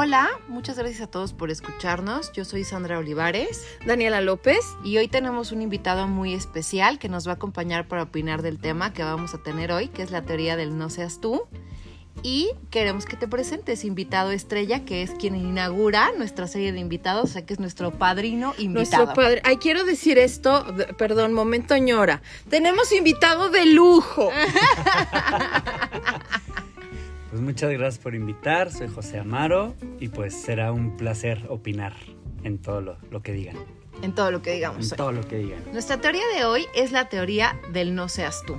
Hola, muchas gracias a todos por escucharnos. Yo soy Sandra Olivares Daniela López. y hoy tenemos un invitado muy especial que nos va a acompañar para opinar del tema que vamos a tener hoy, que es la teoría del no seas tú. Y queremos que te presentes, invitado estrella, que es quien inaugura nuestra serie de invitados, o sea que es nuestro padrino invitado. Nuestro padre. Ay, quiero decir esto, perdón, momento ñora. Tenemos invitado de lujo. Pues muchas gracias por invitar, soy José Amaro y pues será un placer opinar en todo lo, lo que digan. En todo lo que digamos En hoy. todo lo que digan. Nuestra teoría de hoy es la teoría del no seas tú.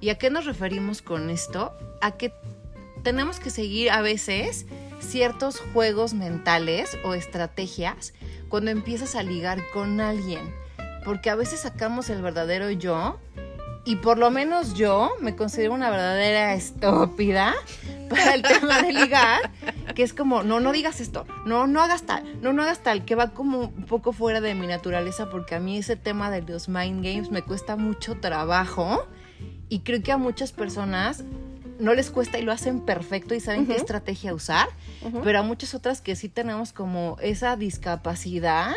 ¿Y a qué nos referimos con esto? A que tenemos que seguir a veces ciertos juegos mentales o estrategias cuando empiezas a ligar con alguien. Porque a veces sacamos el verdadero yo y por lo menos yo me considero una verdadera estúpida para el tema de ligar, que es como, no, no digas esto, no, no hagas tal, no, no hagas tal, que va como un poco fuera de mi naturaleza porque a mí ese tema de los mind games me cuesta mucho trabajo y creo que a muchas personas no les cuesta y lo hacen perfecto y saben qué estrategia usar, pero a muchas otras que sí tenemos como esa discapacidad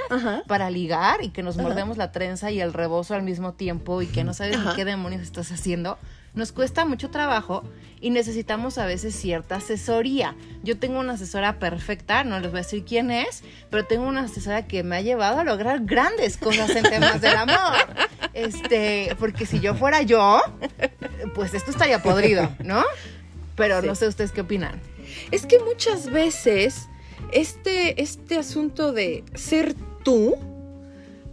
para ligar y que nos mordemos la trenza y el rebozo al mismo tiempo y que no sabes ni qué demonios estás haciendo, nos cuesta mucho trabajo y necesitamos a veces cierta asesoría. Yo tengo una asesora perfecta, no les voy a decir quién es, pero tengo una asesora que me ha llevado a lograr grandes cosas en temas del amor. Este, porque si yo fuera yo, pues esto estaría podrido, ¿no? Pero Sí. no sé ustedes qué opinan. Es que muchas veces este, este asunto de ser tú,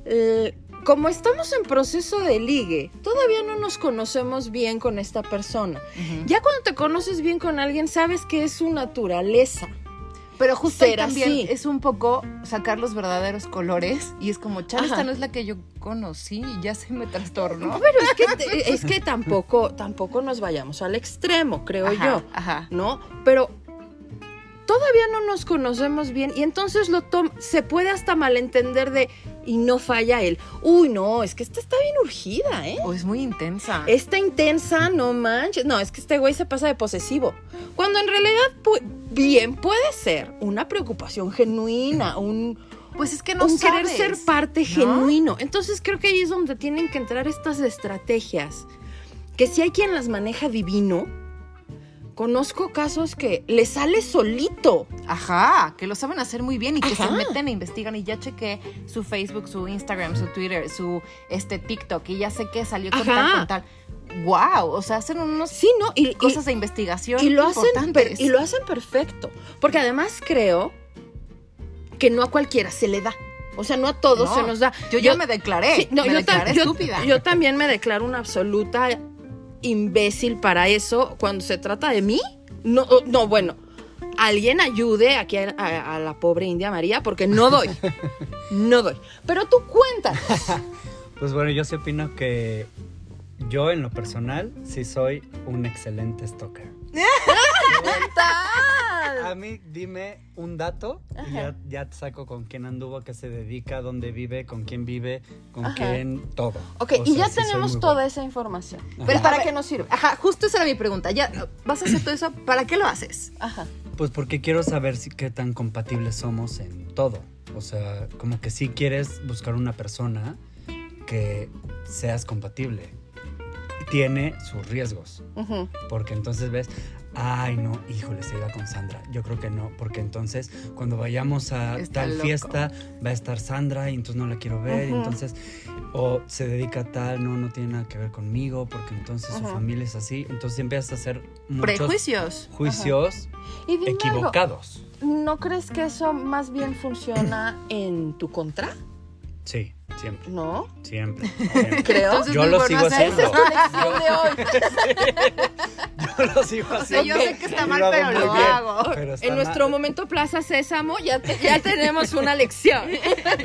eh, como estamos en proceso de ligue, todavía no nos conocemos bien con esta persona. Ya cuando te conoces bien con alguien, sabes que es su naturaleza. Pero justo ahí también así. es un poco sacar los verdaderos colores y es como, chale, esta no es la que yo conocí y ya se me trastornó. Pero es que, te- es que tampoco, tampoco nos vayamos al extremo, creo Ajá, yo. Ajá. ¿no? Pero todavía no nos conocemos bien y entonces lo se puede hasta malentender de y no falla él. Uy, no, es que esta está bien urgida, ¿eh? O es muy intensa. Esta intensa, no manches. No, es que este güey se pasa de posesivo. Cuando en realidad pu- bien puede ser una preocupación genuina, un, pues es que no un querer ser parte ¿no? genuino. Entonces creo que ahí es donde tienen que entrar estas estrategias. Que si hay quien las maneja divino, conozco casos que le sale solito. Ajá, que lo saben hacer muy bien y que Ajá. se meten e investigan y ya chequé su Facebook, su Instagram, su Twitter, su este TikTok y ya sé que salió con Ajá. tal con tal. Wow, o sea, hacen unos Sí, ¿no? Y, y- cosas de investigación y lo hacen y lo hacen perfecto. Porque además creo que no a cualquiera se le da. O sea, no a todos No, se nos da. yo ya me declaré, Sí, no, me yo, declaré tam- yo- estúpida. yo también me declaro una absoluta imbécil para eso. Cuando se trata de mí, no, no bueno, alguien ayude aquí a, a- a la pobre India María porque no doy. no doy. Pero tú cuentas. Pues bueno, yo sí opino que yo en lo personal sí soy un excelente stalker. A mí dime un dato y ya, ya te saco con quién anduvo, a qué se dedica, dónde vive, con quién vive, con Ajá. quién, todo. Ok, O y sea, ya sí tenemos toda esa información. Ajá. Pero ¿para qué nos sirve? Ajá, justo esa era mi pregunta. Ya vas a hacer todo eso, ¿para qué lo haces? Ajá. Pues porque quiero saber si qué tan compatibles somos en todo. O sea, como que si quieres buscar una persona que seas compatible. Tiene sus riesgos. Porque entonces ves, ay no, híjole, se iba con Sandra. Yo creo que no, porque entonces cuando vayamos a Está tal loco. fiesta va a estar Sandra y entonces no la quiero ver. entonces, o se dedica a tal, no, no tiene nada que ver conmigo, porque entonces su familia es así. Entonces empiezas a hacer muchos Prejuicios. juicios Y algo, equivocados. ¿no crees que eso más bien funciona en tu contra? Sí, siempre, ¿No? siempre. siempre. Creo. Entonces, Yo lo sigo haciendo. de hoy. Yo lo sigo O sea, yo sé que está mal, pero lo bien, hago. pero En nuestro mal. momento Plaza Sésamo ya, te- ya tenemos una lección.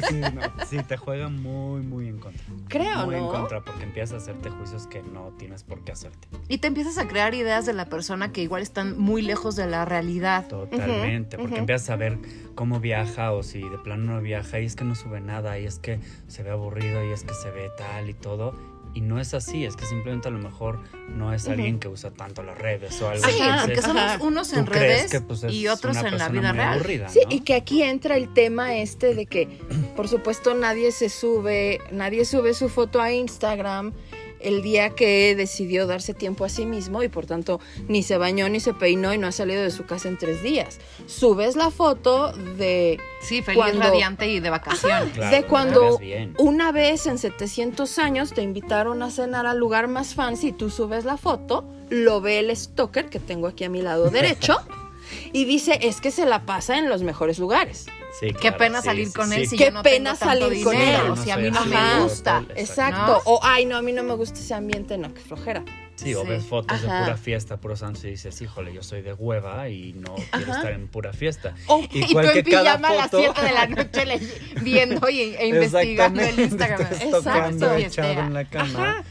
Sí, no, sí, te juega muy, muy en contra. Creo, muy en ¿no? contra porque empiezas a hacerte juicios que no tienes por qué hacerte. Y te empiezas a crear ideas de la persona que igual están muy lejos de la realidad. Totalmente, porque empiezas a ver cómo viaja o si de plano no viaja y es que no sube nada y es que se ve aburrido y es que se ve tal y todo Y no es así, es que simplemente a lo mejor no es alguien que usa tanto las redes o algo. Sí, Ajá, porque somos unos en redes que, pues, es y otros en la vida real. aburrida, Sí, ¿no? y que aquí entra el tema este de que, por supuesto, nadie se sube, nadie sube su foto a Instagram el día que decidió darse tiempo a sí mismo y por tanto ni se bañó ni se peinó y no ha salido de su casa en tres días. Subes la foto de, Sí, feliz, Cuando- radiante y de vacaciones. Claro, de cuando una vez en 700 años te invitaron a cenar al lugar más fancy y tú subes la foto, lo ve el stalker que tengo aquí a mi lado derecho y dice es que se la pasa en los mejores lugares. Sí, Qué claro, pena sí, salir sí, con sí. él si Qué yo no pena tengo tanto salir con dinero, él. o si a mí No soy me gusta. Exacto. ¿no? O ay, no, a mí no me gusta ese ambiente, no, qué flojera. Sí, o Sí. ves fotos Ajá. de pura fiesta, puro santo y dices, híjole, yo soy de hueva y no quiero Ajá. estar en pura fiesta. O- Y, tú Igual en que cada pijama a las foto- 7 de la noche le- viendo y, e investigando el Instagram. estás Exacto. tocando en la cama. Ajá.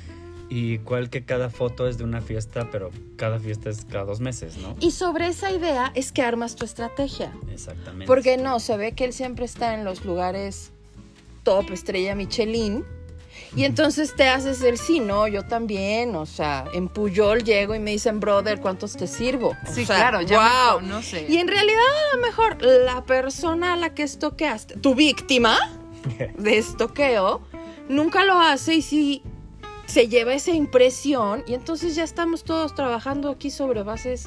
Y igual que cada foto es de una fiesta, pero cada fiesta es cada dos meses, ¿no? Y sobre esa idea es que armas tu estrategia. Exactamente. Porque no, se ve que él siempre está en los lugares top, estrella Michelin. Y entonces te haces el sí, no, yo también. O sea, en Puyol llego y me dicen, brother, ¿cuántos te sirvo? O Sí, sea, claro, ya wow. me conoce. Y en realidad, a lo mejor, la persona a la que estoqueaste, tu víctima de estoqueo, nunca lo hace y sí se lleva esa impresión. Y entonces ya estamos todos trabajando aquí sobre bases,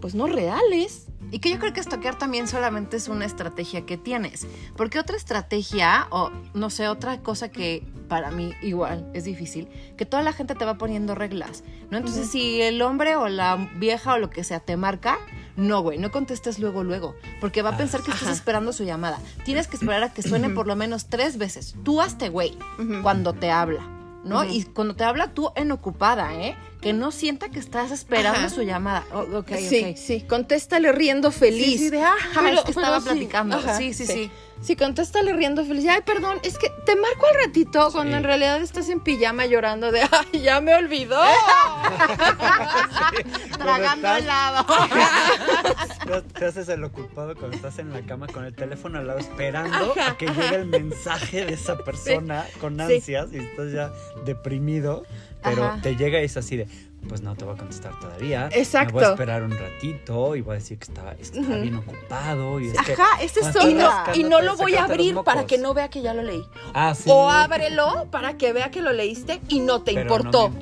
pues no reales. Y que yo creo que estoquear también solamente es una estrategia que tienes. Porque otra estrategia, o no sé, otra cosa que para mí igual es difícil, que toda la gente te va poniendo reglas, ¿no? Entonces, si el hombre o la vieja o lo que sea te marca, no, güey, no contestes luego, luego. Porque va a pensar que estás esperando su llamada. Tienes que esperar a que suene por lo menos tres veces. Tú hazte, güey, cuando te habla, ¿no? Ujú. Y cuando te habla tú en ocupada, ¿eh? Que no sienta que estás esperando Ajá. su llamada. Oh, ok, sí, ok. sí, contéstale riendo feliz. Sí, sí, de, Pero- es que estaba sí, platicando. ajá, sí, sí, sí, Sí, contéstale riendo feliz. Ay, perdón, es que te marco al ratito cuando en realidad estás en pijama llorando de, ay, ya me olvidó. Tragando estás- helado. Te- Te haces el ocupado cuando estás en la cama con el teléfono al lado esperando a que llegue el mensaje de esa persona con Sí. ansias y estás ya deprimido, pero Ajá. te llega y es así de, pues no te voy a contestar todavía. Exacto. Me voy a esperar un ratito y voy a decir que es Ujú. bien ocupado. Y es que, Ajá, ese es Ah, Y no, y no lo voy a abrir para que no vea que ya lo leí. Ah, sí. O ábrelo para que vea que lo leíste y no te Pero no importó. me-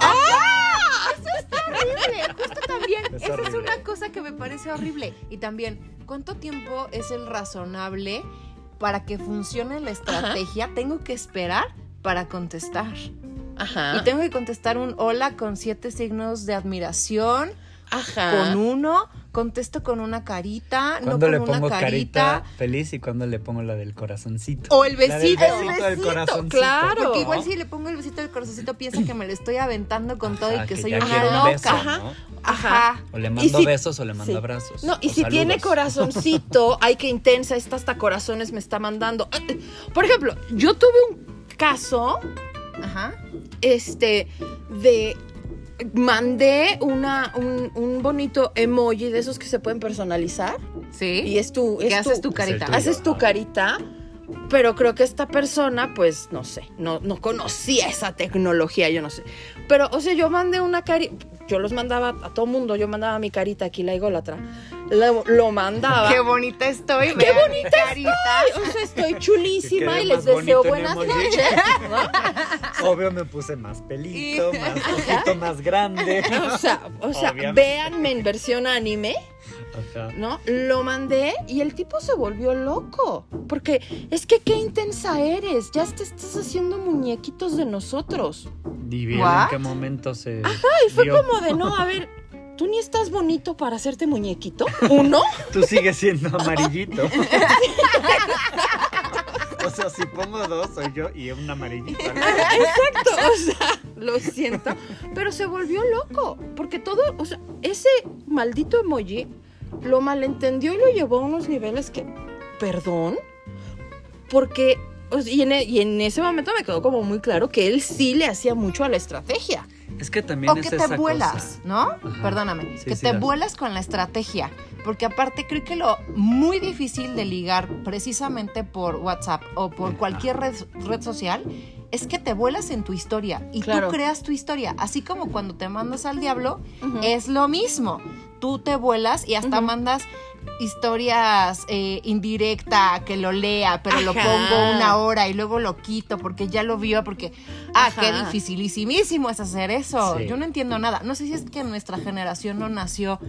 horrible. Justo también. Es Esa es una cosa que me parece horrible. Y también, ¿cuánto tiempo es el razonable para que funcione la estrategia? Tengo que esperar para contestar. Ajá. Y tengo que contestar un hola con siete signos de admiración. Ajá. Con uno, contesto con una carita, no Cuando con le una pongo carita. carita feliz y cuando le pongo la del corazoncito. O el La del besito. besito El del besito, corazoncito. claro. Porque igual si le pongo el besito del corazoncito piensa que me lo estoy aventando con todo y Ajá, que, soy ya una un loca. ¿no? Ajá. O le mando si- besos o le mando sí. abrazos. No, y si tiene corazoncito, ay, qué intensa, esta hasta corazones me está mandando. Por ejemplo, yo tuve un caso, Ajá. este, de mandé una, un, un bonito emoji de esos que se pueden personalizar. Sí. Y es tu. ¿Qué es haces tu- tu carita? Tuyo. Haces tu carita. Pero creo que esta persona, pues, no sé, no, no conocía esa tecnología, yo no sé. Pero, o sea, yo mandé una carita, yo los mandaba a todo mundo, yo mandaba mi carita aquí, la ególatra. Lo, lo mandaba. Qué bonita estoy. Qué bonita carita. O sea, estoy chulísima y les deseo buenas noches. ¿no? Obvio me puse más pelito, más ojito más grande. O sea, o sea Obviamente. véanme en versión anime, Ajá. ¿no? Lo mandé y el tipo se volvió loco. Porque es que qué intensa eres. Ya te estás haciendo muñequitos de nosotros. Y bien en qué momento se. Y fue dio. como de, no, a ver, ¿tú ni estás bonito para hacerte muñequito? ¿Uno? Tú sigues siendo amarillito. sea, si pongo dos, soy yo y un amarillito. Exacto, o sea, lo siento. Pero se volvió loco. Porque todo, o sea, ese maldito emoji lo malentendió y lo llevó a unos niveles que, perdón, porque, y, en, e- y en ese momento me quedó como muy claro que él sí le hacía mucho a la estrategia. Es que también O es que esa te vuelas, cosa. ¿no? Ajá. Perdóname. Sí, que sí, te dale. vuelas con la estrategia. Porque aparte creo que lo muy difícil de ligar precisamente por WhatsApp o por Ajá. cualquier red, red social es que te vuelas en tu historia y Claro. tú creas tu historia. Así como cuando te mandas al diablo, es lo mismo. Tú te vuelas y hasta mandas historias eh, indirecta que lo lea, pero lo pongo una hora y luego lo quito porque ya lo vio, porque, ah, Ajá. qué dificilísimísimo es hacer eso. Sí. Yo no entiendo nada. No sé si es que nuestra generación no nació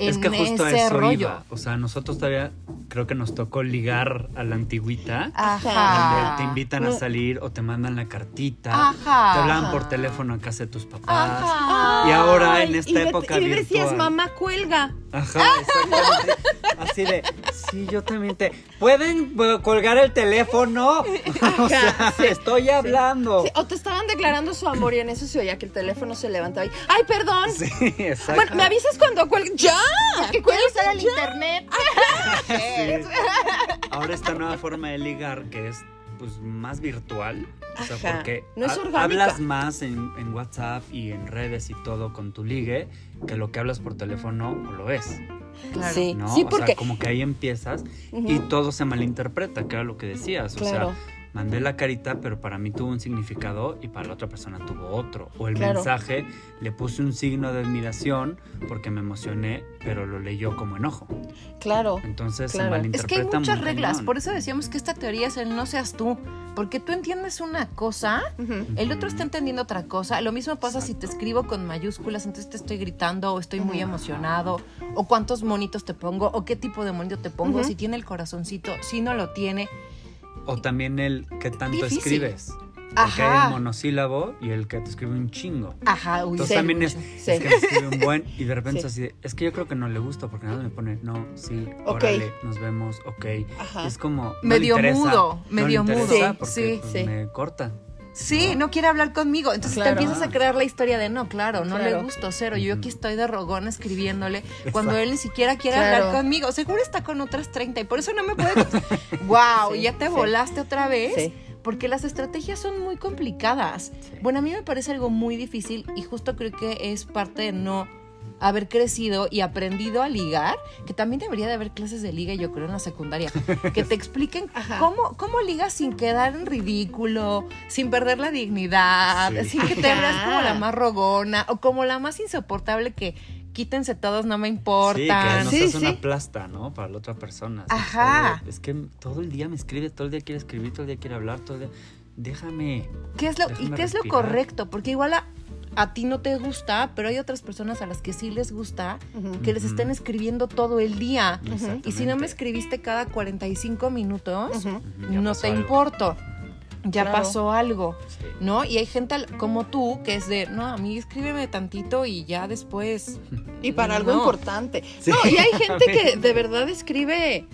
en Es que justo a ese eso rollo. iba. O sea, nosotros todavía creo que nos tocó ligar a la antigüita. Ajá. Donde te invitan a salir o te mandan la cartita. Ajá. Te hablaban por teléfono en casa de tus papás. Ajá. Y ahora en esta y época Y le decías, virtual. mamá, cuelga. Ajá, exactamente. Así de, sí, yo también te. ¿Pueden colgar el teléfono? o sea, sí, estoy hablando. Sí, o te estaban declarando su amor y en eso se oía que el teléfono se levantaba y, ¡ay, perdón! Sí, exacto. Bueno, me avisas cuando cuelgue. ¡Ya! Que puede usar el internet. Sí. Ahora esta nueva forma de ligar que es pues más virtual, o sea, Ajá. porque No es hablas más en, en WhatsApp y en redes y todo con tu ligue que lo que hablas por teléfono o lo es, Claro. Sí, ¿no? sí, O porque... sea, como que ahí empiezas y todo se malinterpreta, que era lo que decías, o Claro. sea, mandé la carita, pero para mí tuvo un significado y para la otra persona tuvo otro. O el Claro. mensaje le puse un signo de admiración porque me emocioné, pero lo leyó como enojo. Claro. Entonces Claro. se Es que hay muchas reglas, cañón. por eso decíamos que esta teoría es el no seas tú, porque tú entiendes una cosa, el otro está entendiendo otra cosa. Lo mismo pasa si te escribo con mayúsculas, entonces te estoy gritando o estoy muy emocionado, o cuántos monitos te pongo, o qué tipo de monito te pongo, si tiene el corazoncito, si no lo tiene. O también el que tanto Difícil. escribes. Porque hay Ajá. el monosílabo y el que te escribe un chingo. Ajá, uy, Entonces sí, también es. Sí. es que me escribe un buen y de repente Sí. es así de, es que yo creo que no le gusta porque nada me pone, no, sí, Ok. órale, nos vemos, ok. Ajá. Es como... no Medio le interesa, mudo, no le medio interesa mudo. porque, Sí, pues, sí. me corta. Sí, no quiere hablar conmigo. Entonces Claro. te empiezas a crear la historia de no, claro, no Claro. le gusto cero. Yo aquí estoy de rogón escribiéndole cuando él ni siquiera quiere Claro. hablar conmigo. Seguro está con otras 30 y por eso no me puede. wow, Sí, ya te sí. volaste otra vez. Sí. Porque las estrategias son muy complicadas. Sí. Bueno, a mí me parece algo muy difícil y justo creo que es parte de no haber crecido y aprendido a ligar, que también debería de haber clases de liga, yo creo, en la secundaria, que te expliquen cómo, cómo ligas sin quedar en ridículo, sin perder la dignidad, Sí. sin que te Ajá. veas como la más rogona o como la más insoportable que quítense todos, no me Sí, que importan. no Sí, seas sí. una plasta, ¿no? Para la otra persona. Ajá. Es que todo el día me escribe, todo el día quiere escribir, todo el día quiere hablar, todo el día... Déjame. ¿Qué es lo, ¿Y qué es lo correcto? Porque igual a, a ti no te gusta, pero hay otras personas a las que sí les gusta que les estén escribiendo todo el día. Y si no me escribiste cada 45 minutos, no te algo. importo. Ya Claro. pasó algo, Sí. ¿no? Y hay gente como tú que es de, no, a mí escríbeme tantito y ya después. Y para algo importante. Sí. No, y hay gente que de verdad escribe,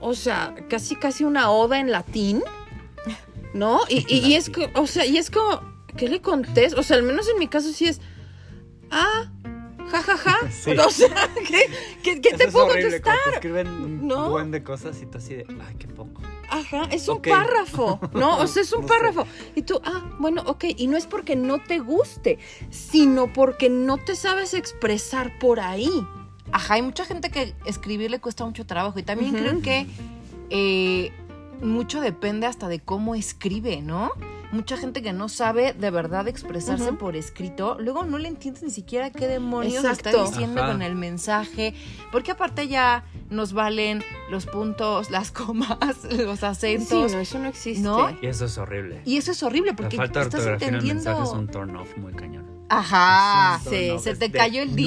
o sea, casi casi una oda en latín, ¿no? Y, y- y es, o sea, y es como, ¿qué le contesto? O sea, al menos en mi caso sí es, ah, ja, ja, ja. Sí. O sea, ¿qué, qué- qué Eso te puedo horrible, contestar? te escriben un ¿No? buen de cosas y tú así de, ay, qué poco. Ajá, es un párrafo, ¿no? O sea, es un No sé. párrafo. Y tú, ah, bueno, ok. Y no es porque no te guste, sino porque no te sabes expresar por ahí. Ajá, hay mucha gente que escribir le cuesta mucho trabajo y también Ujú. creo que eh, mucho depende hasta de cómo escribe, ¿no? Mucha gente que no sabe de verdad expresarse por escrito, luego no le entiendes ni siquiera qué demonios está diciendo Ajá. con el mensaje, porque aparte ya nos valen los puntos, las comas, los Sí, acentos, no, eso no existe. ¿no? Y eso es horrible. Y eso es horrible La porque falta de estás ortografía en el entendiendo. mensaje es un turn off muy cañón. Ajá, Sí, se te de, cayó el D.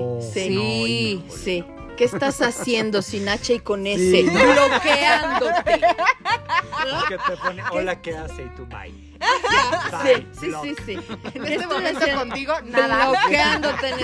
no, Sí, sí. no, Sí. Sí. ¿Qué estás haciendo sin H y con S? Sí. Bloqueándote. Que te pone, hola, ¿qué hace? Y tú, bye. Sí, sí, block. sí, sí. En ¿Qué este momento contigo, nada. Bloqueándote en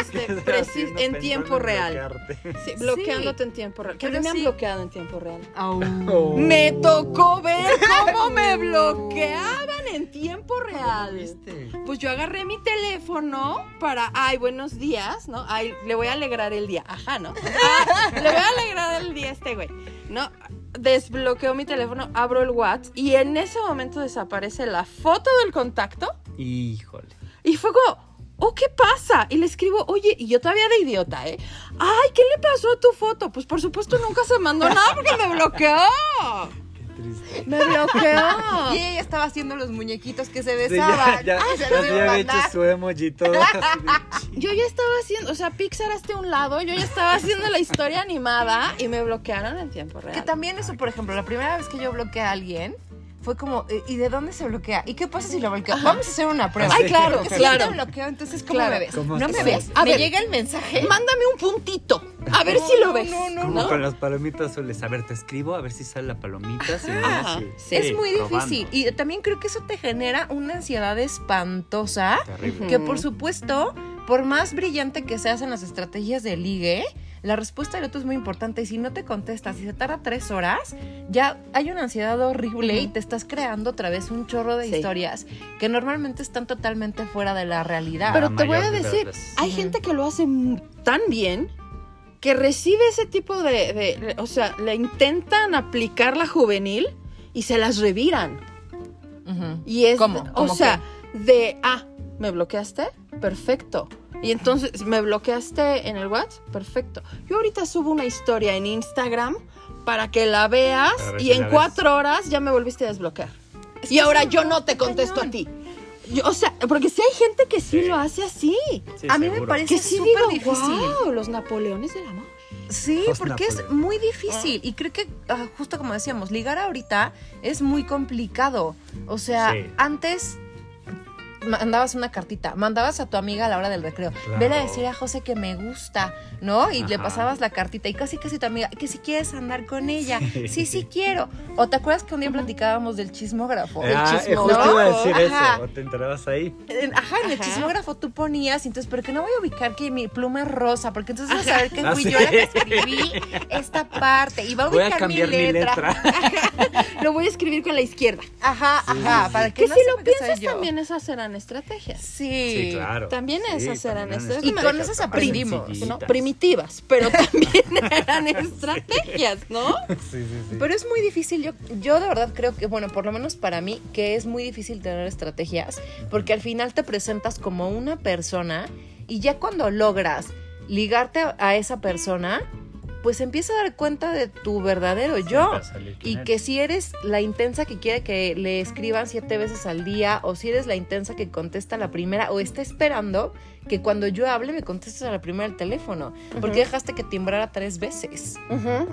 ¿Qué este en tiempo real. bloquearte? Sí, bloqueándote en tiempo real. Que me han sí. bloqueado en tiempo real. Oh. Me tocó ver cómo me bloqueaban en tiempo real. ¿Viste? Pues yo agarré mi teléfono para, ay, buenos días, ¿no? Ay, le voy a alegrar el día. Ajá, ¿no? Ah, le voy a alegrar el día a este güey. No, desbloqueo mi teléfono, abro el WhatsApp y en ese momento desaparece la foto del contacto Híjole. y fue como, oh, ¿qué pasa? Y le escribo, oye, y yo todavía de idiota, ¿eh? Ay, ¿qué le pasó a tu foto? Pues por supuesto nunca se mandó nada porque me bloqueó. Triste. Me bloqueó. Y ella estaba haciendo los muñequitos que se Sí, besaban. ya, ya, Ay, se ya los se iba a había hecho su emoji todo. Yo ya estaba haciendo, o sea, Pixar hasta un lado, yo ya estaba haciendo la historia animada y me bloquearon en tiempo real. Que también eso, por ejemplo, la primera vez que yo bloqueé a alguien fue como, eh, ¿y de dónde se bloquea? ¿Y qué pasa si lo bloqueo? Vamos a hacer una prueba. Ay, claro, Porque claro. si te bloqueo, entonces ¿cómo Claro. me ves? ¿Cómo no me ves. A me ver. llega el mensaje. Mándame un puntito, a ver si lo ves. no, no, Como ¿no? con las palomitas azules. A ver, te escribo, a ver si sale la palomita. Si no, Ajá, sí. sí. es muy probando. difícil. Y también creo que eso te genera una ansiedad espantosa. Terrible. Que por supuesto, por más brillante que seas en las estrategias de ligue, la respuesta del otro es muy importante. Y si no te contestas y se tarda tres horas, ya hay una ansiedad horrible y te estás creando otra vez un chorro de Sí. historias que normalmente están totalmente fuera de la realidad. Pero La te voy a de decir, hay gente que lo hace tan bien que recibe ese tipo de, o sea, le intentan aplicar la juvenil y se las reviran. Y es, ¿Cómo? o ¿Cómo sea, de, ah, ¿me bloqueaste? Perfecto. Y entonces, ¿me bloqueaste en el WhatsApp? Perfecto. Yo ahorita subo una historia en Instagram para que la veas y en ves. cuatro horas ya me volviste a desbloquear. Es y ahora yo no te contesto cañón. a ti. Yo, o sea, porque si hay gente que sí, Sí. lo hace así. Sí, a mí me parece Que sí digo, difícil. wow, los Napoleones del amor. Sí, porque es muy difícil. Y creo que, ah, justo como decíamos, ligar ahorita es muy complicado. O sea, Sí. antes mandabas una cartita, mandabas a tu amiga a la hora del recreo, Claro. vele a decir a José que me gusta, ¿no? Y le pasabas la cartita y casi casi tu amiga, que si quieres andar con ella, sí, sí quiero. O te acuerdas que un día platicábamos del chismógrafo. El Ah, eh, chismógrafo. justo iba a decir Ajá. eso. ¿O te enterabas ahí? Ajá, en el Ajá. chismógrafo tú ponías, entonces, pero que no voy a ubicar que mi pluma es rosa, porque entonces vas a ver que Ah, fui sí. yo la que escribí esta parte y va a Voy ubicar a cambiar mi letra. Lo voy a escribir con la izquierda. Ajá, ajá, para que, Que no si lo piensas también esas serán estrategias. Sí. Sí, claro. También Sí, esas eran estrategias. Y con esas aprendimos. ¿no? Primitivas, pero también eran estrategias, ¿no? Sí, sí, sí. Pero es muy difícil, yo, yo de verdad creo que, bueno, por lo menos para mí, que es muy difícil tener estrategias, porque al final te presentas como una persona y ya cuando logras ligarte a esa persona, pues empieza a dar cuenta de tu verdadero yo. Y que si eres la intensa que quiere que le escriban siete veces al día, o si eres la intensa que contesta la primera, o está esperando que cuando yo hable me contestes a la primera el teléfono. ¿Por qué dejaste que timbrara tres veces?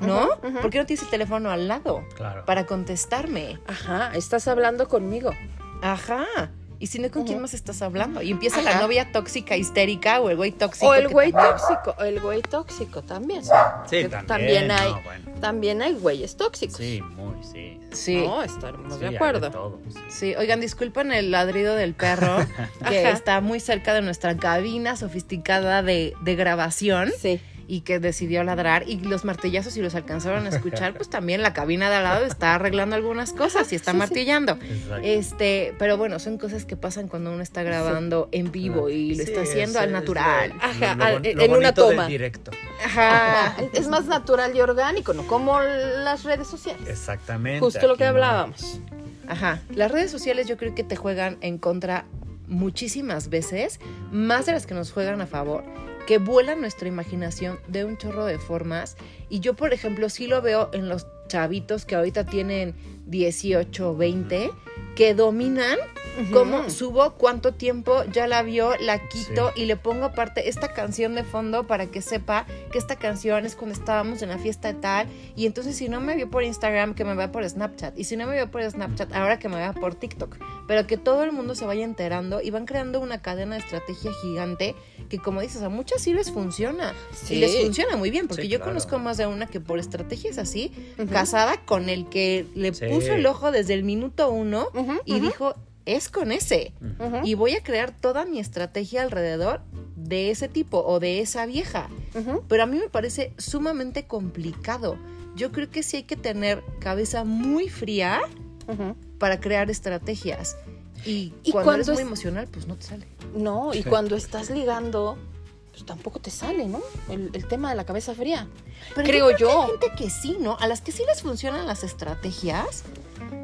¿No? ¿Por qué no tienes el teléfono al lado Claro. para contestarme? Ajá, estás hablando conmigo. Ajá. Y si no, ¿con quién más estás hablando? Y empieza la novia tóxica, histérica, o el güey tóxico. O el güey tóxico, el güey tóxico también. Sí, también. también hay- no, bueno. También hay güeyes tóxicos. Sí, muy, sí. Sí. No, estaremos Sí, de acuerdo. todo, sí. Sí, oigan, disculpen el ladrido del perro, que Ajá. está muy cerca de nuestra cabina sofisticada de, de grabación Sí. Y que decidió ladrar. Y los martillazos, si los alcanzaron a escuchar, pues también la cabina de al lado está arreglando algunas cosas y está Sí, martillando. Este, pero bueno, son cosas que pasan cuando uno está grabando en vivo y lo Sí, está haciendo al natural. lo- Ajá, lo al- en una del toma. directo. Ajá. Es más natural y orgánico, ¿no? Como las redes sociales. Exactamente. Justo lo que no- hablábamos. Ajá. Las redes sociales yo creo que te juegan en contra muchísimas veces, más de las que nos juegan a favor, que vuelan nuestra imaginación de un chorro de formas. Y yo, por ejemplo, sí lo veo en los chavitos que ahorita tienen 18, 20, que dominan cómo subo, cuánto tiempo ya la vio, la quito Sí. y le pongo aparte esta canción de fondo para que sepa que esta canción es cuando estábamos en la fiesta de tal. Y entonces si no me vio por Instagram, que me vea por Snapchat. Y si no me vio por Snapchat, ahora que me vea por TikTok. Pero que todo el mundo se vaya enterando y van creando una cadena de estrategia gigante que como dices, a muchas sí les funciona. Sí. Y les funciona muy bien, porque Sí, yo claro. conozco más de una que por estrategias así, casada con el que le Sí. puso el ojo desde el minuto uno Y dijo, es con ese. Y voy a crear toda mi estrategia alrededor de ese tipo o de esa vieja. Pero a mí me parece sumamente complicado. Yo creo que sí hay que tener cabeza muy fría para crear estrategias. Y, Y cuando, cuando eres muy es- emocional, pues no te sale. No, y cuando estás ligando, pues tampoco te sale, ¿no? El, el tema de la cabeza fría. Pero Creo creo que yo. Hay gente que sí, ¿no? A las que sí les funcionan las estrategias,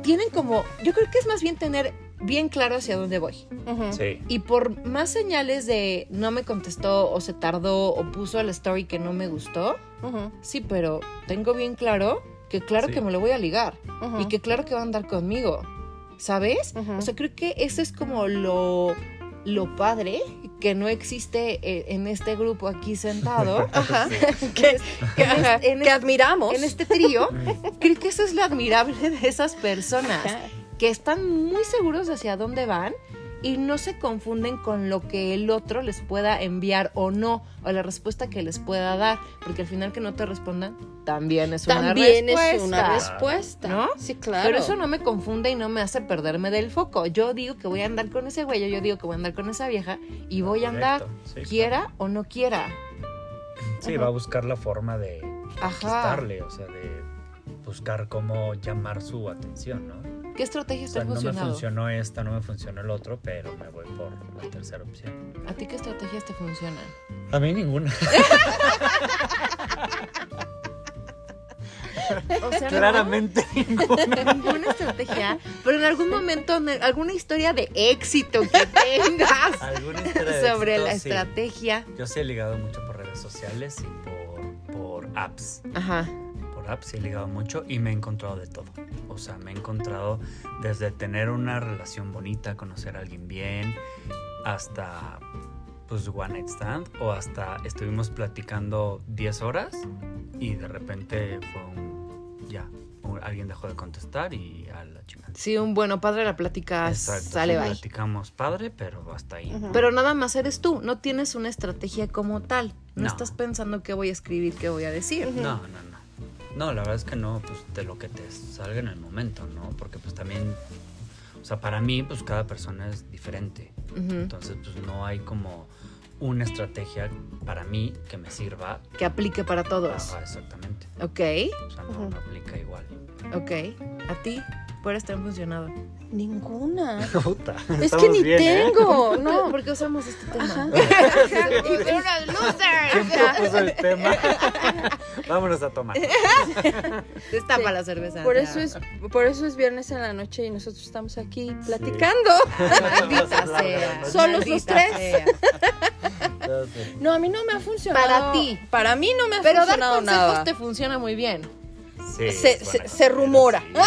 tienen como. Yo creo que es más bien tener bien claro hacia dónde voy. Sí. Y por más señales de no me contestó o se tardó o puso el story que no me gustó, sí, pero tengo bien claro que claro Sí. que me lo voy a ligar y que claro que va a andar conmigo, ¿sabes? O sea, creo que eso es como lo, lo padre que no existe eh, en este grupo aquí sentado. Ajá. Que, que- en ajá, este- en que admiramos. En este trío, creo que eso es lo admirable de esas personas, que están muy seguros hacia dónde van y no se confunden con lo que el otro les pueda enviar o no, o la respuesta que les pueda dar, porque al final que no te respondan también es una También respuesta. es una respuesta. ¿No? Sí, claro. Pero eso no me confunde y no me hace perderme del foco. Yo digo que voy a andar con ese güey, yo digo que voy a andar con esa vieja y voy a andar, sí, quiera o no quiera. Sí, va a buscar la forma de conquistarle, o sea, de buscar cómo llamar su atención, ¿no? ¿Qué estrategia O está sea, no me funcionando? funcionó esta, no me funcionó el otro, pero me voy por la tercera opción. ¿A ti qué estrategias te funcionan? A mí ninguna. O sea, Claramente ninguna. no, ninguna estrategia, pero en algún momento, en alguna historia de éxito que tengas sobre la sí. estrategia. Yo sí he ligado mucho por redes sociales y por, por apps. Ajá. Por sí he ligado mucho y me he encontrado de todo. O sea, me he encontrado desde tener una relación bonita, conocer a alguien bien, hasta pues one night stand o hasta estuvimos platicando 10 horas y de repente fue un ya, un- alguien dejó de contestar y a la chingada. Sí, un bueno padre la plática Exacto, sale sí, bye. platicamos padre, pero hasta ahí. Ujú. Pero nada más eres tú, no tienes una estrategia como tal. No, No. estás pensando qué voy a escribir, qué voy a decir. No, no, no. No, la verdad es que no, pues de lo que te salga en el momento, ¿no? Porque pues también, o sea, para mí, pues cada persona es diferente. Entonces, pues no hay como una estrategia para mí que me sirva. Que aplique para todos. Ajá, exactamente. Ok, O sea, no, no aplica igual. ok. ¿A ti? ¿Cuáles te han funcionado? Ninguna. Puta, Es que ni bien, ¿eh? tengo, No, no. ¿por qué usamos este tema? Ajá. Losers. ¿Quién propuso el tema? Vámonos a tomar. Destapa Sí. la cerveza. Por eso es, por eso es viernes en la noche y nosotros estamos aquí platicando. Sea. Solos los tres. sea. No, a mí no me ha funcionado. Para ti. Para mí no me ha Pero dar funcionado consejos nada. te funciona muy bien. Sí, Se- rumora. sí.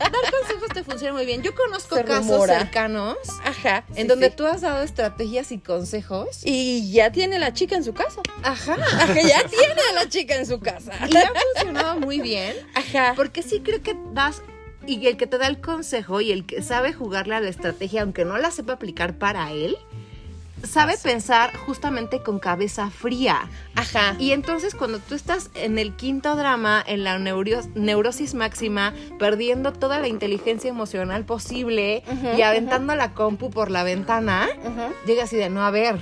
Dar consejos te funciona muy bien. Yo conozco Se casos rumora. cercanos Ajá. en sí, donde sí. tú has dado estrategias y consejos. Y ya tiene la chica en su casa. Ajá. Ajá, ya tiene a la chica en su casa. Y ha funcionado muy bien. Ajá. Porque sí creo que das. Y el que te da el consejo y el que sabe jugarle a la estrategia, aunque no la sepa aplicar para él, sabe pensar justamente con cabeza fría. Ajá. Y entonces cuando tú estás en el quinto drama, en la neurosis máxima, perdiendo toda la inteligencia emocional posible y aventando la compu por la ventana, llega así de no, a ver,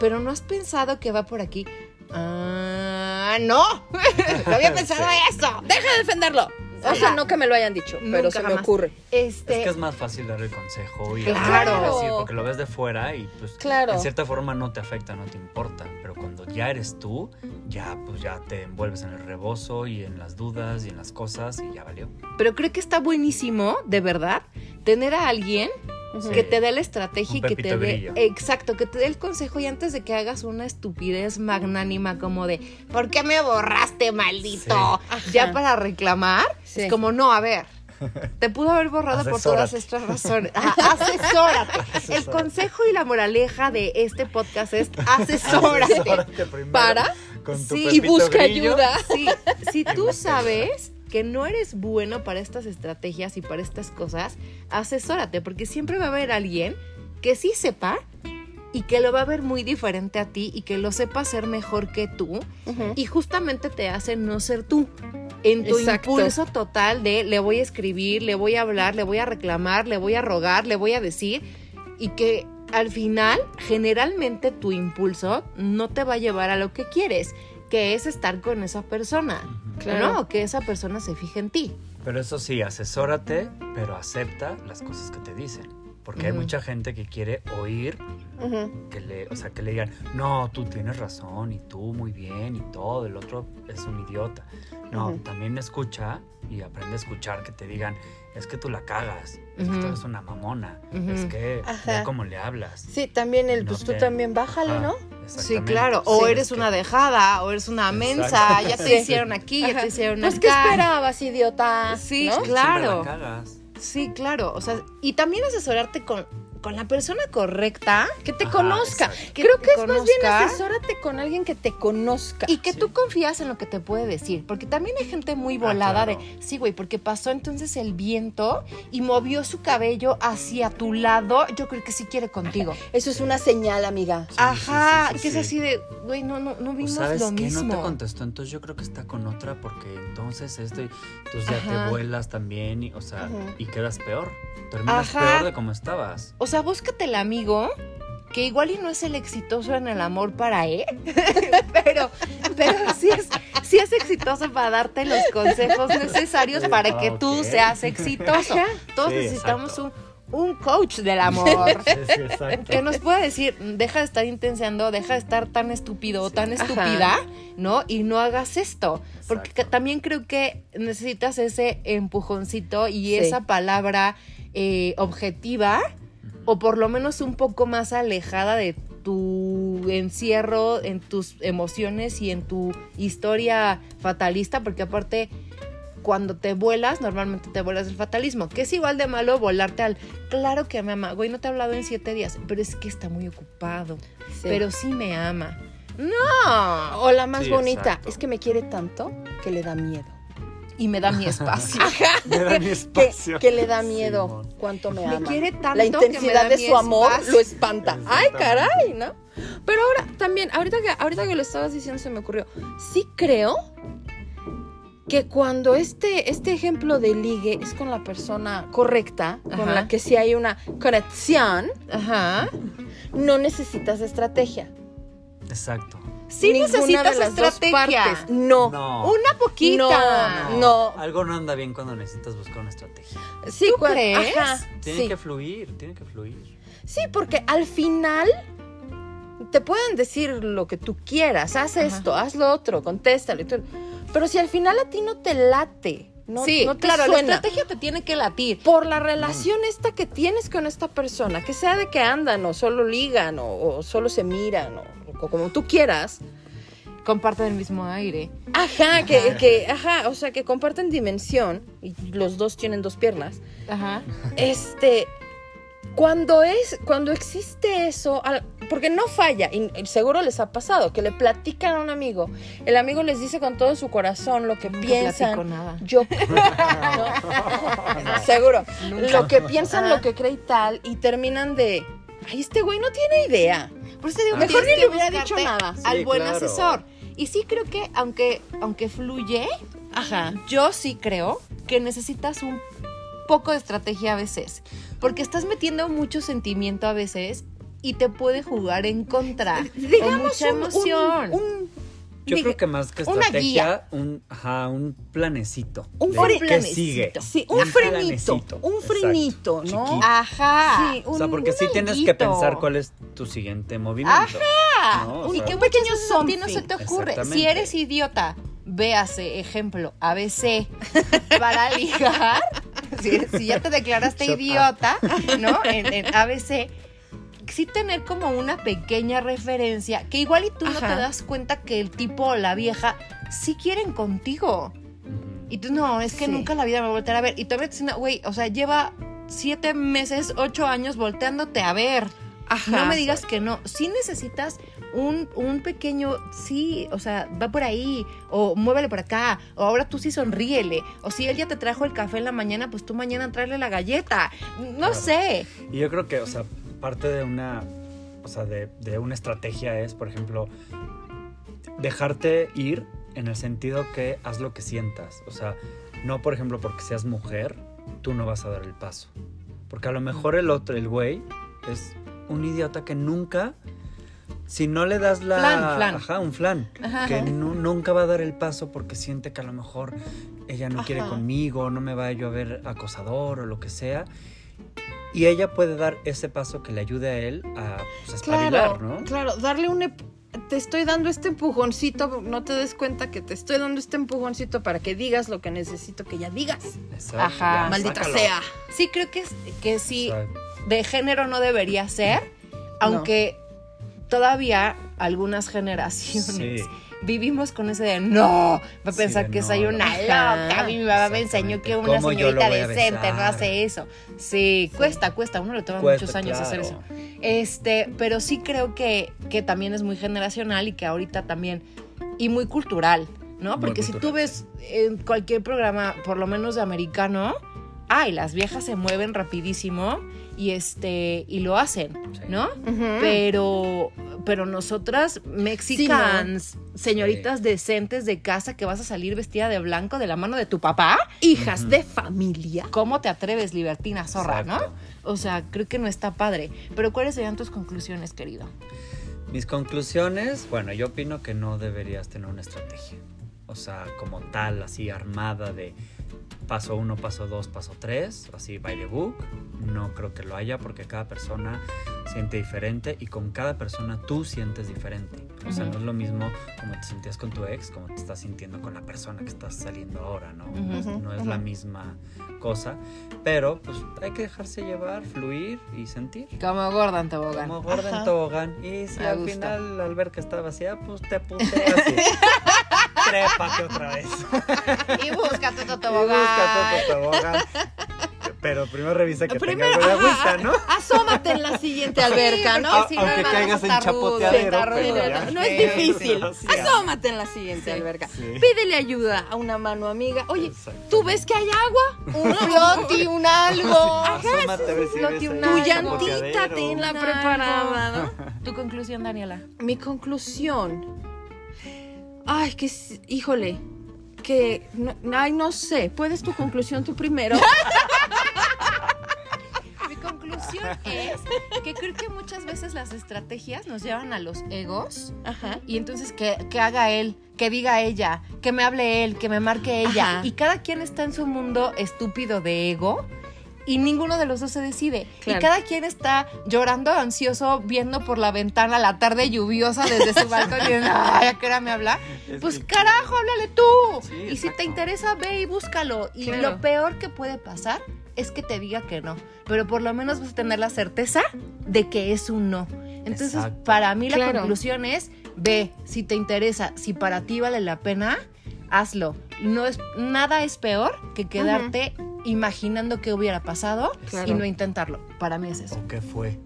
pero no has pensado que va por aquí. Ah, no, no había pensado Sí. eso. Deja de defenderlo. O sea, no que me lo hayan dicho, pero Nunca se me ocurre. Este, Es que es más fácil dar el consejo y Claro. decir, porque lo ves de fuera y pues Claro. en cierta forma no te afecta, no te importa, pero cuando ya eres tú, ya pues ya te envuelves en el rebozo y en las dudas y en las cosas y ya valió. pero creo que está buenísimo, de verdad, tener a alguien Que te dé la estrategia Un y que te dé exacto que te dé el consejo y antes de que hagas una estupidez magnánima como de ¿por qué me borraste maldito? Sí. ya para reclamar Sí. es como no a ver te pudo haber borrado por todas estas razones Ah, asesórate el consejo y la moraleja de este podcast es asesórate Asesórate primero Para. con tu Sí. Y busca ayuda. Sí, si tú sabes que no eres bueno para estas estrategias y para estas cosas, asesórate, porque siempre va a haber alguien que sí sepa y que lo va a ver muy diferente a ti y que lo sepa hacer mejor que tú y justamente te hace no ser tú. En tu Exacto. impulso total de le voy a escribir, le voy a hablar, le voy a reclamar, le voy a rogar, le voy a decir y que al final generalmente tu impulso no te va a llevar a lo que quieres, que es estar con esa persona. Claro. ¿no? Que esa persona se fije en ti. Pero eso sí, asesórate, pero acepta las cosas que te dicen. Porque hay mucha gente que quiere oír Ujú. que le, o sea, que le digan, no, tú tienes razón y tú muy bien y todo, el otro es un idiota. No, Ujú. también escucha y aprende a escuchar que te digan, es que tú la cagas, es que tú eres una mamona, es que ve cómo le hablas. Sí, también el, No pues tú también bájale, Ajá. ¿no? Sí, claro. O Sí, eres que- una dejada, o eres una mensa, ya te Sí. hicieron aquí, ya te hicieron Pues, ¿qué acá. esperabas, idiota? Sí, ¿No? claro. Siempre la cagas. Sí, claro. O sea, y también asesorarte con, con la persona correcta Que te Ajá, conozca. Que Creo te que es más bien asesórate con alguien que te conozca. y que Sí. tú confías en lo que te puede decir. Porque también hay gente muy Ah, volada claro. de, sí, güey, porque pasó entonces el viento y movió su cabello hacia tu lado. Yo creo que sí quiere contigo. Eso es una señal, amiga. Sí, Ajá, sí, sí, que es sí. así de, güey, no, no, no O vimos sabes lo que mismo. no te contestó, entonces yo creo que está con otra porque entonces esto y entonces ya Ajá. te vuelas también y, o sea, y quedas peor. Terminas Ajá. peor de como estabas. O sea, búscate el amigo que igual y no es el exitoso en el amor para él, pero, pero sí, es, sí es exitoso para darte los consejos necesarios para que tú Ok. seas exitoso. Todos Sí, necesitamos un, un coach del amor. Sí, sí, exacto. Que nos pueda decir, deja de estar intenseando, deja de estar tan estúpido o tan Ajá. estúpida, ¿no? Y no hagas esto. Porque Exacto. también creo que necesitas ese empujoncito y Sí. esa palabra eh, objetiva o por lo menos un poco más alejada de tu encierro en tus emociones y en tu historia fatalista, porque aparte cuando te vuelas, normalmente te vuelas del fatalismo, que es igual de malo volarte al, claro que me ama, güey, no te ha hablado en siete días, pero es que está muy ocupado, Sí. pero sí me ama. No, O la más Sí, bonita, exacto. es que me quiere tanto que le da miedo. Y me da mi espacio. Me da mi Que, espacio. que le da miedo Simón. cuánto me Me ama. quiere tanto La que me intensidad da de mi su amor espacio. lo espanta. Ay, caray, ¿no? Pero ahora también, ahorita que, ahorita que lo estabas diciendo se me ocurrió. Sí creo que cuando este, este ejemplo de ligue es con la persona correcta, con Ajá. la que sí hay una conexión, Ajá. no necesitas estrategia. Exacto. Sí Ninguna necesitas estrategia. No. No. Una poquita. No, no. Algo no anda bien cuando necesitas buscar una estrategia. Sí, ¿Tú cua- crees? Ajá, Tiene sí. que fluir, tiene que fluir. Sí, porque al final te pueden decir lo que tú quieras, haz Ajá. esto, haz lo otro, todo. Pero si al final a ti no te late, no, sí, no te claro, suena, la estrategia te tiene que latir. por la relación esta que tienes con esta persona, que sea de que andan o solo ligan o, o solo se miran o, o como tú quieras, Comparten el mismo aire. ajá, que, Ajá. que, ajá, o sea, que comparten dimensión y los dos tienen dos piernas. Ajá. Este, cuando es, cuando existe eso, al- porque no falla, y seguro les ha pasado, que le platican a un amigo, el amigo les dice con todo su corazón lo que Nunca piensan. nada. Yo, ¿no? seguro, Nunca. lo que piensan, Ajá. lo que cree y tal, y terminan de, ay, este güey no tiene idea. Por eso digo, Ah. Mejor ni le hubiera dicho nada. Al Sí, buen claro. asesor. Y sí creo que, aunque, aunque fluye, Ajá. yo sí creo que necesitas un poco de estrategia a veces. Porque estás metiendo mucho sentimiento a veces y te puede jugar en contra. Digamos mucha un- un- emoción. un- Yo Diga- creo que más que una estrategia, un, ajá, un planecito. Un qué planecito. sigue. sí, un, Un frenito, un frenito, ¿no? chiquito. Ajá. Sí, O sea, porque un sí tienes que pensar cuál es tu siguiente movimiento. ¿no? O y sea, que veces a ti no se te ocurre. Si eres idiota, véase, ejemplo, ABC, para ligar, si, si ya te declaraste Shut up. idiota, ¿no? En, en ABC, sí tener como una pequeña referencia, que igual y tú no te das cuenta que el tipo o la vieja sí quieren contigo. Y tú, no, es que Sí. nunca la vida me va a voltear a ver. Y todavía te dicen, güey, o sea, lleva siete meses, ocho años volteándote a ver. Ajá. No me digas que no. Sí necesitas un, un pequeño, sí, o sea, va por ahí, o muévele por acá, o ahora tú sí sonríele, o si él ya te trajo el café en la mañana, pues tú mañana tráele la galleta. No Claro. sé. Y yo creo que, o sea, parte de una, o sea, de, de una estrategia es, por ejemplo, dejarte ir en el sentido que haz lo que sientas. O sea, no, por ejemplo, porque seas mujer, tú no vas a dar el paso. Porque a lo mejor el otro, el güey, es un idiota que nunca, si no le das la... Flan, flan. Ajá, un flan. Ajá. Que nu- nunca va a dar el paso porque siente que a lo mejor ella no quiere conmigo, no me vaya yo a ver acosador o lo que sea. Y ella puede dar ese paso que le ayude a él a pues, espabilar, Claro, ¿no? claro, darle un... Te estoy dando este empujoncito, no te des cuenta que te estoy dando este empujoncito para que digas lo que necesito que ya digas. Exacto, Ajá. ya, Maldita sácalo. sea. Sí, creo que, es- que sí, de género no debería ser, aunque todavía algunas generaciones Sí. vivimos con ese de no, va a pensar que no, soy no. una Ajá. loca. A mí mi mamá me enseñó que una ¿Cómo yo lo señorita decente no hace eso. Sí, cuesta, cuesta. Uno le toma Cuesta, muchos años hacer eso. Este, pero sí creo que, que también es muy generacional y que ahorita también, y muy cultural, ¿no? Muy Porque si tú ves en cualquier programa, por lo menos de americano, ay, las viejas se mueven rapidísimo y este, y lo hacen, Sí. ¿no? Pero, pero nosotras, mexicans, señoritas Sí. decentes de casa que vas a salir vestida de blanco de la mano de tu papá, Hijas de familia. ¿cómo te atreves, libertina zorra, Exacto. no? O sea, creo que no está padre. Pero ¿cuáles serían tus conclusiones, querido? Mis conclusiones, bueno, yo opino que no deberías tener una estrategia. O sea, como tal, así armada de paso uno, paso dos, paso tres, así by the book. No creo que lo haya porque cada persona siente diferente y con cada persona tú sientes diferente. O sea, Ujú. no es lo mismo como te sentías con tu ex, como te estás sintiendo con la persona que estás saliendo ahora, ¿no? No es- no es ujú. la misma cosa, pero pues hay que dejarse llevar, fluir y sentir. Como gorda en tobogán. Como gorda Ajá. en tobogán. Y si Me al gusta. final al ver que está vacía, pues te puteas trépate otra vez. Y búscate tu Y tobogán. busca tu tobogán. Pero primero revisa que Primero, tenga algo de agüita, ¿no? Asómate en la siguiente alberca, ¿no? si no, Aunque caigas en chapoteadero. No es difícil. Asómate en la siguiente Sí. alberca. Sí. Pídele ayuda a una mano amiga. Oye. ¿tú ves que hay agua? Un floti, un algo. Asómate una- Tu un llantita tenla Un preparada, ¿no? Tu conclusión, Daniela. Mi conclusión. Ay, que híjole. Que no, ay, no sé. ¿Puedes tu conclusión tú primero? Mi conclusión es que creo que muchas veces las estrategias nos llevan a los egos Ajá. y entonces que, que haga él, que diga ella, que me hable él, que me marque ella. Ajá. Y cada quien está en su mundo estúpido de ego y ninguno de los dos se decide. Claro. Y cada quien está llorando ansioso viendo por la ventana la tarde lluviosa desde su balcón y ay, ¿a qué hora me habla? Es Pues que- carajo, háblale tú. Sí, y si te interesa, ve y búscalo. Y Claro. lo peor que puede pasar es que te diga que no. Pero por lo menos vas a tener la certeza de que es un no. Entonces, Exacto. para mí la Claro. conclusión es, ve, si te interesa, si para ti vale la pena, hazlo. No es, nada es peor que quedarte imaginando qué hubiera pasado Claro. y no intentarlo. Para mí es eso. ¿O qué fue?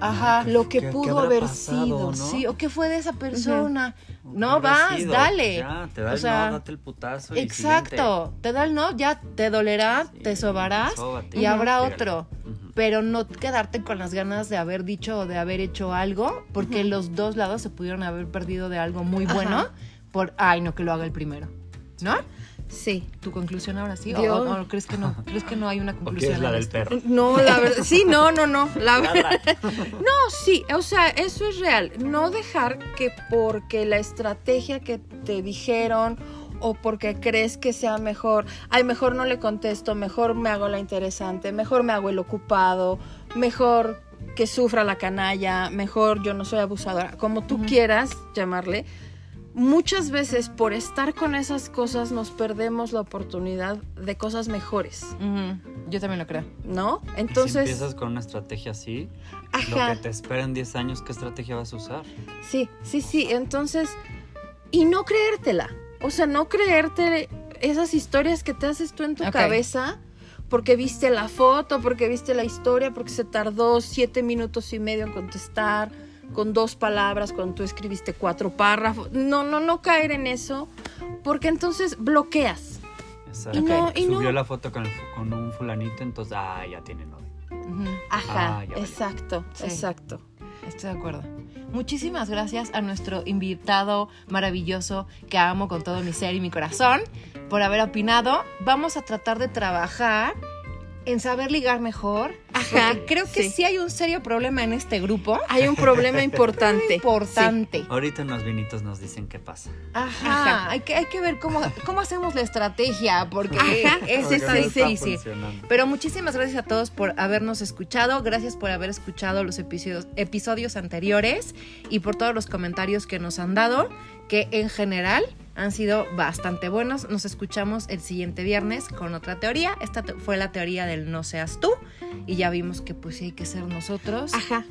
Ajá. ¿Qué- Lo que qué- pudo haber pasado, sido, ¿no? Sí, o qué fue de esa persona. ¿O No, vas, sido? dale. Ya, te da O el sea, no, date el putazo y Exacto, te da el no, ya te dolerá, Sí, te sobarás sóbate. y habrá otro. Pero no quedarte con las ganas de haber dicho o de haber hecho algo, porque los dos lados se pudieron haber perdido de algo muy bueno Ajá. por, ay, no, que lo haga el primero. ¿No? Sí. ¿Tu conclusión ahora sí? ¿O, Yo- o- o crees que no? ¿Crees que no hay una ¿O conclusión? quieres la en del perro? No, la verdad. Sí, no, no, no. La verdad. No, sí, o sea, eso es real. No dejar que porque la estrategia que te dijeron o porque crees que sea mejor, ay, mejor no le contesto, mejor me hago la interesante, mejor me hago el ocupado, mejor que sufra la canalla, mejor yo no soy abusadora, como tú quieras llamarle. Muchas veces por estar con esas cosas nos perdemos la oportunidad de cosas mejores, Yo también lo creo. ¿no? Y si Entonces, empiezas con una estrategia así, lo ajá. que te espera en 10 años, ¿qué estrategia vas a usar? Sí, sí, sí. Entonces, y no creértela. O sea, no creerte esas historias que te haces tú en tu cabeza porque viste la foto, porque viste la historia, porque se tardó siete minutos y medio en contestar con dos palabras cuando tú escribiste cuatro párrafos. No, no, no caer en eso, porque entonces bloqueas. Exacto. Y no, y Subió no. la foto con, el fu- con un fulanito, entonces, ah, ya tiene novio. Ajá, Ah, exacto, Sí. exacto. Estoy de acuerdo. Muchísimas gracias a nuestro invitado maravilloso que amo con todo mi ser y mi corazón por haber opinado. Vamos a tratar de trabajar en saber ligar mejor. Ajá, porque creo que sí. sí. hay un serio problema en este grupo. Hay un problema importante. Importante. Ahorita en los vinitos nos dicen qué pasa. Ajá. Ajá. Hay, que, hay que ver cómo, cómo hacemos la estrategia, porque Ajá, es difícil. Pero muchísimas gracias a todos por habernos escuchado, gracias por haber escuchado los episodios, episodios anteriores y por todos los comentarios que nos han dado, que en general han sido bastante buenos. Nos escuchamos el siguiente viernes con otra teoría. Esta fue la teoría del no seas tú y ya vimos que pues sí hay que ser nosotros. Ajá.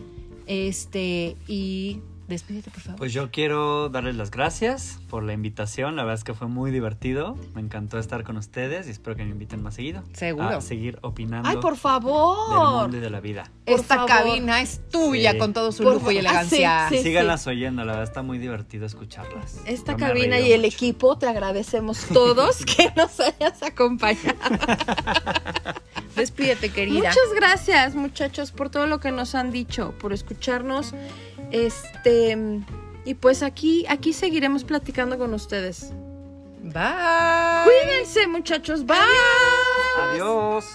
Este, y Despídete, por favor. Pues yo quiero darles las gracias por la invitación. La verdad es que fue muy divertido. Me encantó estar con ustedes y espero que me inviten más seguido. Seguro. A seguir opinando Ay, por del favor. mundo y de la vida. por Esta favor. cabina es tuya Sí. con todo su Por lujo y ah, elegancia. sí, sí. Síganlas oyendo, la verdad está muy divertido escucharlas. Esta Yo cabina y el mucho. equipo te agradecemos todos que nos hayas acompañado. Despídete, querida. Muchas gracias, muchachos, por todo lo que nos han dicho, por escucharnos. Este y pues aquí aquí seguiremos platicando con ustedes. Bye. Cuídense, muchachos. Bye. Adiós.